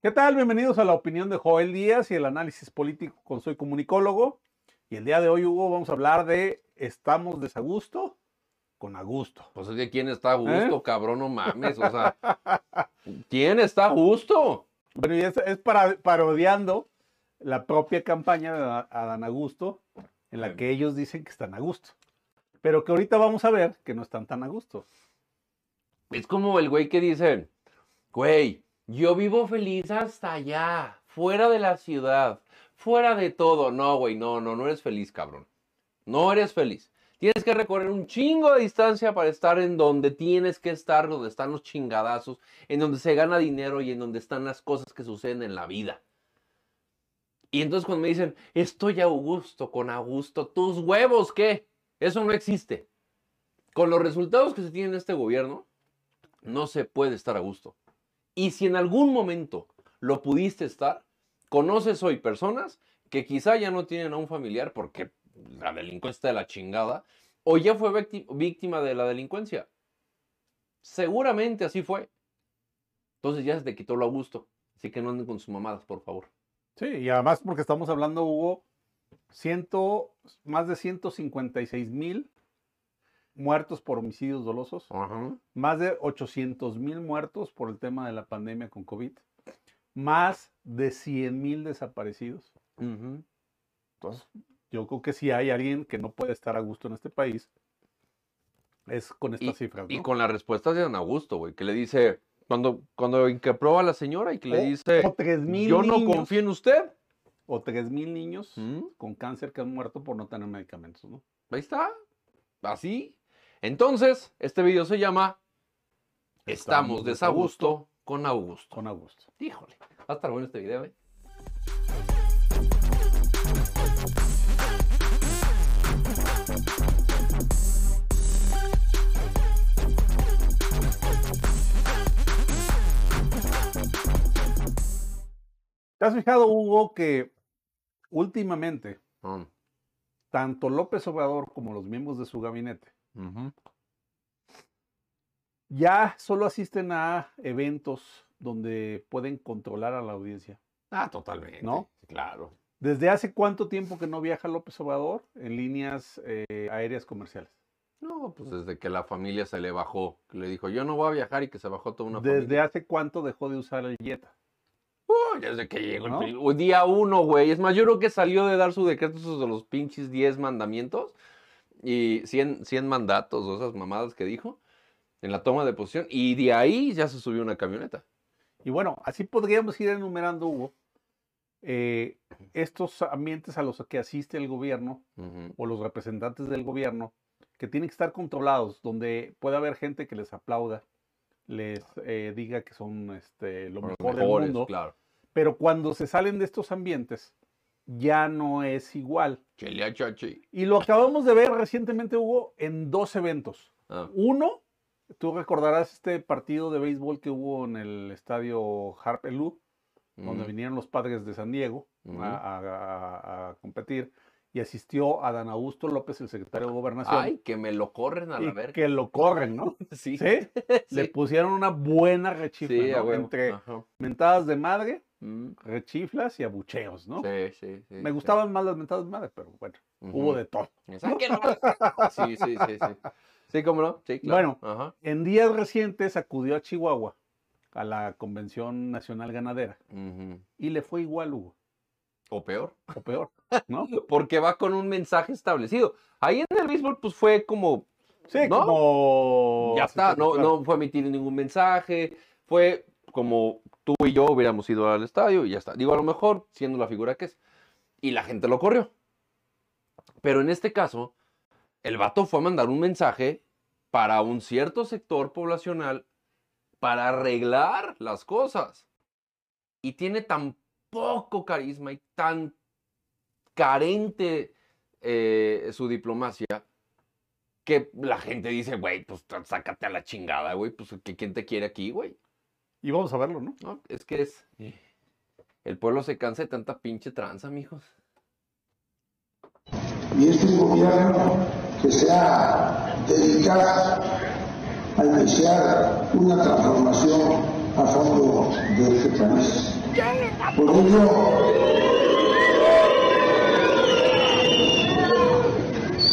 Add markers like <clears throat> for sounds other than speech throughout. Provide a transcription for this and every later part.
¿Qué tal? Bienvenidos a la opinión de Joel Díaz y el análisis político con Soy Comunicólogo. Y el día de hoy, Hugo, vamos a hablar de ¿estamos desagusto? Con a gusto. Pues es que ¿quién está a gusto, cabrón? No mames. O sea, <laughs> ¿quién está a gusto? Bueno, y es, es para, parodiando la propia campaña de Adán Augusto, en la que ellos dicen que están a gusto. Pero que ahorita vamos a ver que no están tan a gusto. Es como el güey que dice, güey, yo vivo feliz hasta allá, fuera de la ciudad, fuera de todo. No, güey, no, no, no eres feliz, cabrón. No eres feliz. Tienes que recorrer un chingo de distancia para estar en donde tienes que estar, donde están los chingadazos, en donde se gana dinero y en donde están las cosas que suceden en la vida. Y entonces cuando me dicen, estoy a gusto, con a gusto, tus huevos, ¿qué? Eso no existe. Con los resultados que se tienen en este gobierno, no se puede estar a gusto. Y si en algún momento lo pudiste estar, conoces hoy personas que quizá ya no tienen a un familiar porque la delincuencia de la chingada, o ya fue vícti- víctima de la delincuencia. Seguramente así fue. Entonces ya se te quitó lo a gusto. Así que no anden con sus mamadas, por favor. Sí, y además porque estamos hablando, Hugo, ciento, más de 156 mil muertos por homicidios dolosos, Ajá. más de 800 mil muertos por el tema de la pandemia con COVID, más de 100 mil desaparecidos. Entonces, yo creo que si hay alguien que no puede estar a gusto en este país, es con estas cifras. Y ¿no? con las respuestas de Don Augusto, güey, que le dice, cuando, cuando increpró a la señora y que le O- dice, o 3,000 yo no confío en usted. O 3 mil niños ¿Mm? con cáncer que han muerto por no tener medicamentos, ¿no? Ahí está. Así. Entonces, este video se llama Estamos desagusto con Augusto. Con Augusto. Híjole, va a estar bueno este video, ¿eh? ¿Te has fijado, Hugo, que últimamente Mm. tanto López Obrador como los miembros de su gabinete Ya solo asisten a eventos donde pueden controlar a la audiencia? Ah, totalmente. ¿No? Claro. ¿Desde hace cuánto tiempo que no viaja López Obrador en líneas eh, aéreas comerciales? No, pues desde que la familia se le bajó, que le dijo, yo no voy a viajar y que se bajó toda una ¿Desde familia. hace cuánto dejó de usar el Jetta? Uy, desde que llegó el ¿No? o día uno, güey. Es más, yo creo que salió de dar su decreto esos de los pinches 10 mandamientos y 100, 100 mandatos o esas mamadas que dijo en la toma de posición. Y de ahí ya se subió una camioneta. Y bueno, así podríamos ir enumerando, Hugo, eh, estos ambientes a los que asiste el gobierno o los representantes del gobierno que tienen que estar controlados, donde puede haber gente que les aplauda, les eh, diga que son este, lo Los mejor mejores, del mundo, claro. pero cuando se salen de estos ambientes ya no es igual. Chachi. Y lo acabamos de ver recientemente, Hugo, en dos eventos. Ah, Uno, tú recordarás este partido de béisbol que hubo en el estadio Harpelú, donde vinieron los padres de San Diego a, a- a- a competir y asistió a Dan Augusto López, el secretario de Gobernación, Ay, que me lo corren a la verga. que lo corren, ¿no? <laughs> Sí. <laughs> ¿Sí? Le pusieron una buena rechifla. Entre Ajá. mentadas de madre, Mm. rechiflas y abucheos, ¿no? Sí, sí, sí. Me sí. gustaban más las mentadas de madre, pero bueno, hubo de todo. Sáquenlo. Sí, sí, sí, sí. Sí, cómo no. Sí, claro. Ajá. En días recientes acudió a Chihuahua a la Convención Nacional Ganadera y le fue igual, Hugo, O peor. o peor, ¿no? <laughs> Porque va con un mensaje establecido. Ahí en el béisbol, pues fue como, Sí, ¿No? como... ya está, no, claro. no fue emitir ningún mensaje, fue como tú y yo hubiéramos ido al estadio y ya está. Digo, a lo mejor siendo la figura que es. Y la gente lo corrió. Pero en este caso, el vato fue a mandar un mensaje para un cierto sector poblacional para arreglar las cosas. Y tiene tan poco carisma y tan carente eh, su diplomacia que la gente dice, güey, pues sácate a la chingada, güey, pues ¿que- ¿quién te quiere aquí, güey? Y vamos a verlo, ¿no? No, es que es... El pueblo se cansa de tanta pinche tranza, mijos. y este es un gobierno que se ha dedicado a iniciar una transformación a fondo de este país. Por ello,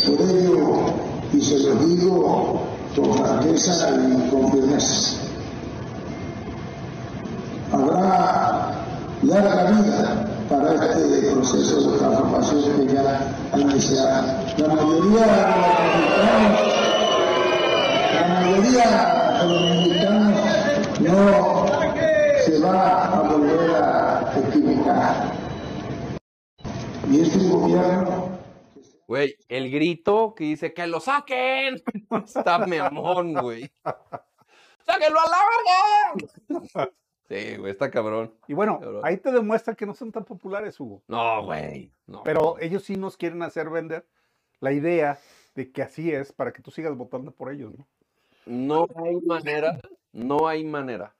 por ello, y se lo digo con franqueza y con firmeza, habrá larga vida para este proceso de transformación que ya ha iniciado. La mayoría de los mexicanos, la mayoría de los mexicanos no se va a volver a equivocar. Y este gobierno Güey, el grito que dice que lo saquen. <laughs> Está memón, güey. <laughs> ¡Sáquenlo a la verga! Sí, güey, está cabrón. Y bueno, Cabrón. ahí te demuestra que no son tan populares, Hugo. No, güey. No. Pero ellos sí nos quieren hacer vender la idea de que así es para que tú sigas votando por ellos, ¿no? No hay manera, no hay manera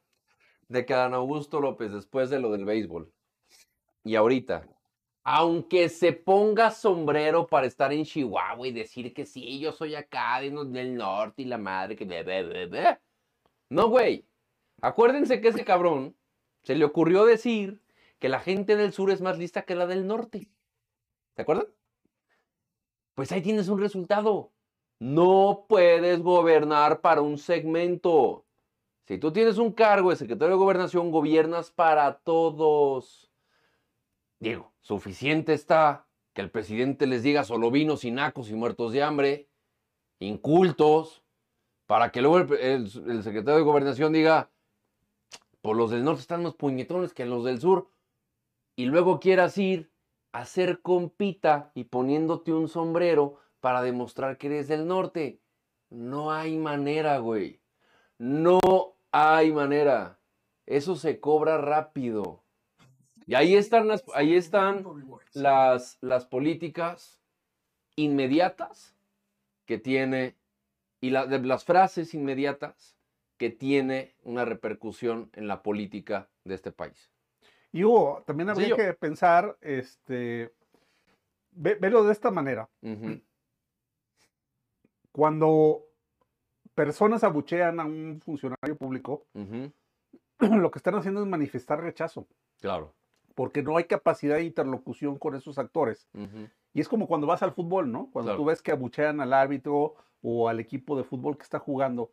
de que Adán Augusto López, después de lo del béisbol, y ahorita, aunque se ponga sombrero para estar en Chihuahua y decir que sí, yo soy acá del norte y la madre que... be- be- be- be. No, güey. Acuérdense que ese cabrón se le ocurrió decir que la gente del sur es más lista que la del norte. ¿Se acuerdan? Pues ahí tienes un resultado. No puedes gobernar para un segmento. Si tú tienes un cargo de secretario de gobernación, gobiernas para todos. Diego, suficiente está que el presidente les diga solo vinos y nacos y muertos de hambre, incultos, para que luego el secretario de gobernación diga, por los del norte están más puñetones que los del sur, y luego quieras ir a hacer compita y poniéndote un sombrero para demostrar que eres del norte. No hay manera, güey. No hay manera. Eso se cobra rápido. Y ahí están las, ahí están las, las políticas inmediatas que tiene y de las frases inmediatas que tiene una repercusión en la política de este país. Y Hugo, también habría que pensar, este, ve- velo de esta manera. Cuando personas abuchean a un funcionario público, <clears throat> lo que están haciendo es manifestar rechazo, Claro. porque no hay capacidad de interlocución con esos actores. Y es como cuando vas al fútbol, ¿no? Cuando Claro. tú ves que abuchean al árbitro o al equipo de fútbol que está jugando,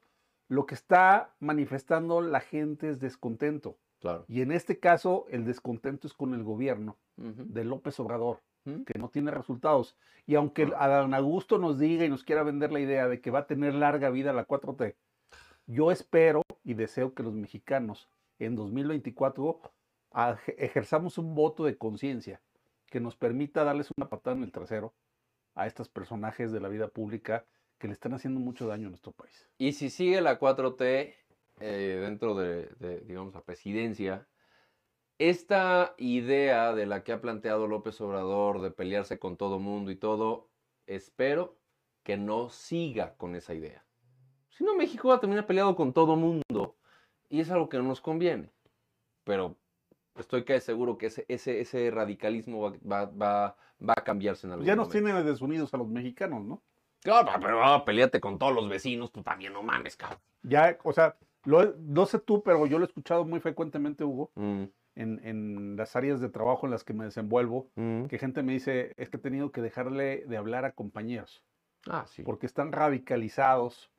lo que está manifestando la gente es descontento. Claro. Y en este caso, el descontento es con el gobierno de López Obrador, que no tiene resultados. Y aunque Ah. Adán Augusto nos diga y nos quiera vender la idea de que va a tener larga vida la 4T, yo espero y deseo que los mexicanos en 2024 aj- ejerzamos un voto de conciencia que nos permita darles una patada en el trasero a estos personajes de la vida pública que le están haciendo mucho daño a nuestro país. Y si sigue la 4T eh, dentro de, de, digamos, la presidencia, esta idea de la que ha planteado López Obrador de pelearse con todo mundo y todo, espero que no siga con esa idea. Si no, México va a terminar peleado con todo mundo y es algo que no nos conviene. Pero estoy casi seguro que ese, ese, ese radicalismo va, va, va- va a cambiarse en algún ya nos momento. tiene desunidos a los mexicanos, ¿no? Claro, pero ah, peleate con todos los vecinos, tú también no mames, cabrón. Ya, o sea, lo no sé tú, pero yo lo he escuchado muy frecuentemente, Hugo, Mm, en, en las áreas de trabajo en las que me desenvuelvo, mm. que gente me dice, es que he tenido que dejarle de hablar a compañeros, Ah, sí. porque están radicalizados,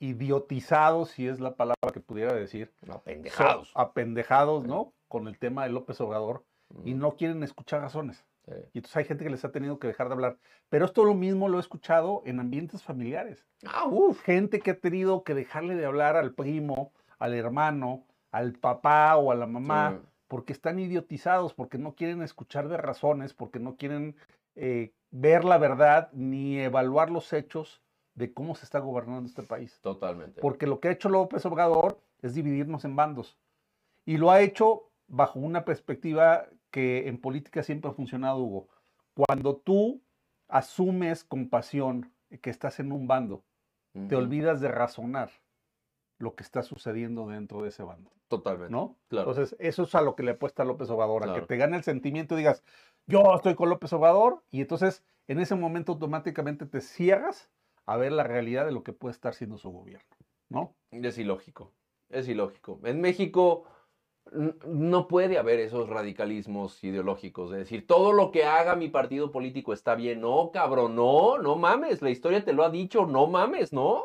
idiotizados, si es la palabra que pudiera decir, No, so- pendejados. apendejados, ¿no? Con el tema de López Obrador, y Mm, no quieren escuchar razones. Sí. Y entonces hay gente que les ha tenido que dejar de hablar. Pero esto lo mismo lo he escuchado en ambientes familiares. Ah, uff. gente que ha tenido que dejarle de hablar al primo, al hermano, al papá o a la mamá, porque están idiotizados, porque no quieren escuchar de razones, porque no quieren eh, ver la verdad ni evaluar los hechos de cómo se está gobernando este país. Totalmente. Porque lo que ha hecho López Obrador es dividirnos en bandos. Y lo ha hecho bajo una perspectiva que en política siempre ha funcionado, Hugo. Cuando tú asumes con pasión que estás en un bando, te olvidas de razonar lo que está sucediendo dentro de ese bando, Totalmente. ¿no? Claro. Entonces, eso es a lo que le apuesta López Obrador, a Claro. que te gane el sentimiento y digas, yo estoy con López Obrador, y entonces en ese momento automáticamente te cierras a ver la realidad de lo que puede estar siendo su gobierno, ¿no? Es ilógico. Es ilógico. En México no puede haber esos radicalismos ideológicos de decir todo lo que haga mi partido político está bien. No, cabrón, no, no mames. La historia te lo ha dicho, no mames, no.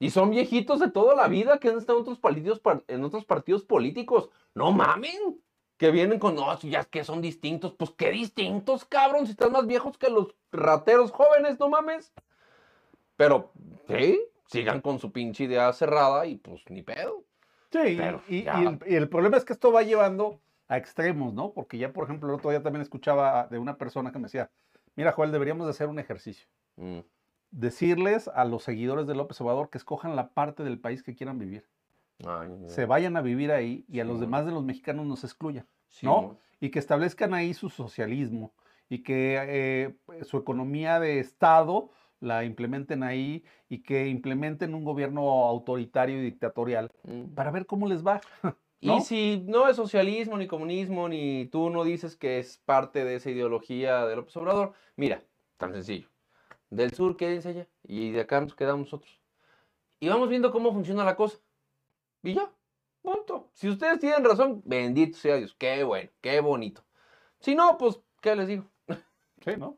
Y son viejitos de toda la vida que han estado en otros partidos, par- en otros partidos políticos. No mamen. Que vienen con, no, ya que son distintos. Pues qué distintos, cabrón. Si están más viejos que los rateros jóvenes, no mames. Pero, sí, sigan con su pinche idea cerrada y pues ni pedo. Sí, y- el, y el problema es que esto va llevando a extremos, ¿no? Porque ya, por ejemplo, el otro día también escuchaba de una persona que me decía, mira, Joel, deberíamos de hacer un ejercicio. Mm, Decirles a los seguidores de López Obrador que escojan la parte del país que quieran vivir. ay, Se vayan a vivir ahí y a los demás de los mexicanos nos excluyan. sí, ¿no? Y que establezcan ahí su socialismo y que eh, su economía de Estado la implementen ahí y que implementen un gobierno autoritario y dictatorial Mm. para ver cómo les va. <laughs> Y si no es socialismo, ni comunismo, ni tú no dices que es parte de esa ideología de López Obrador, mira, tan sencillo. Del sur quédense allá y de acá nos quedamos nosotros. Y vamos viendo cómo funciona la cosa. Y ya, punto. Si ustedes tienen razón, bendito sea Dios. Qué bueno, qué bonito. Si no, pues, ¿qué les digo? Sí, ¿no?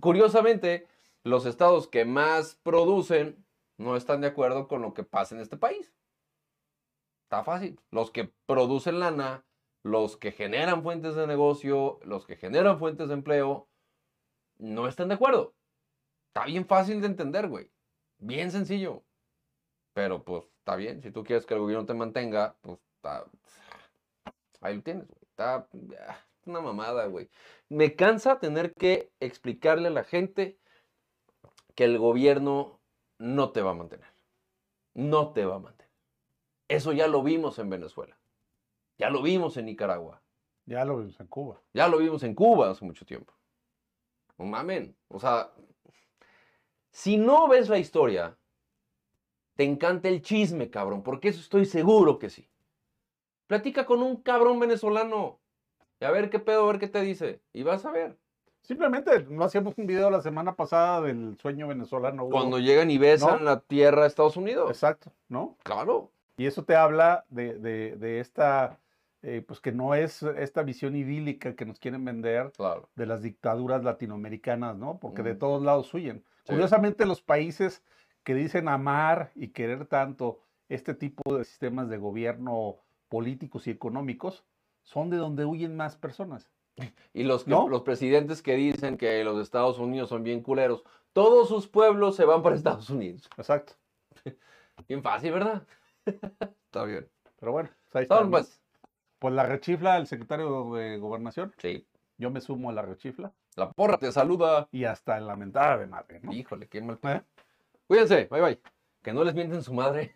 Curiosamente, los estados que más producen no están de acuerdo con lo que pasa en este país. Está fácil. Los que producen lana, los que generan fuentes de negocio, los que generan fuentes de empleo, no están de acuerdo. Está bien fácil de entender, güey. Bien sencillo. Pero pues está bien. Si tú quieres que el gobierno te mantenga, pues está... Ahí lo tienes, güey. Está ah, una mamada, güey. Me cansa tener que explicarle a la gente que el gobierno no te va a mantener. No te va a mantener. Eso ya lo vimos en Venezuela. Ya lo vimos en Nicaragua. Ya lo vimos en Cuba. Ya lo vimos en Cuba hace mucho tiempo. No mamen. O sea, si no ves la historia, te encanta el chisme, cabrón, porque eso estoy seguro que sí. Platica con un cabrón venezolano y a ver qué pedo, a ver qué te dice. Y vas a ver. Simplemente no hacíamos un video la semana pasada del sueño venezolano. Hugo? Cuando llegan y besan ¿No? la tierra de Estados Unidos. Exacto, ¿no? Claro. Y eso te habla de, de- de esta, eh, pues que no es esta visión idílica que nos quieren vender Claro. de las dictaduras latinoamericanas, ¿no? Porque de todos lados huyen. Sí. Curiosamente, los países que dicen amar y querer tanto este tipo de sistemas de gobierno políticos y económicos son de donde huyen más personas. <laughs> Y los, que- ¿No? los presidentes que dicen que los Estados Unidos son bien culeros, todos sus pueblos se van para Estados Unidos. Exacto. <laughs> Bien fácil, ¿verdad? <laughs> Está bien. Pero bueno, pues ahí está. Pues. Pues la rechifla el secretario de Gobernación. Sí. Yo me sumo a la rechifla. La porra te saluda. Y hasta en la mentada de madre, ¿no? Híjole, qué mal. ¿Eh? Cuídense, bye bye. Que no les mienten su madre.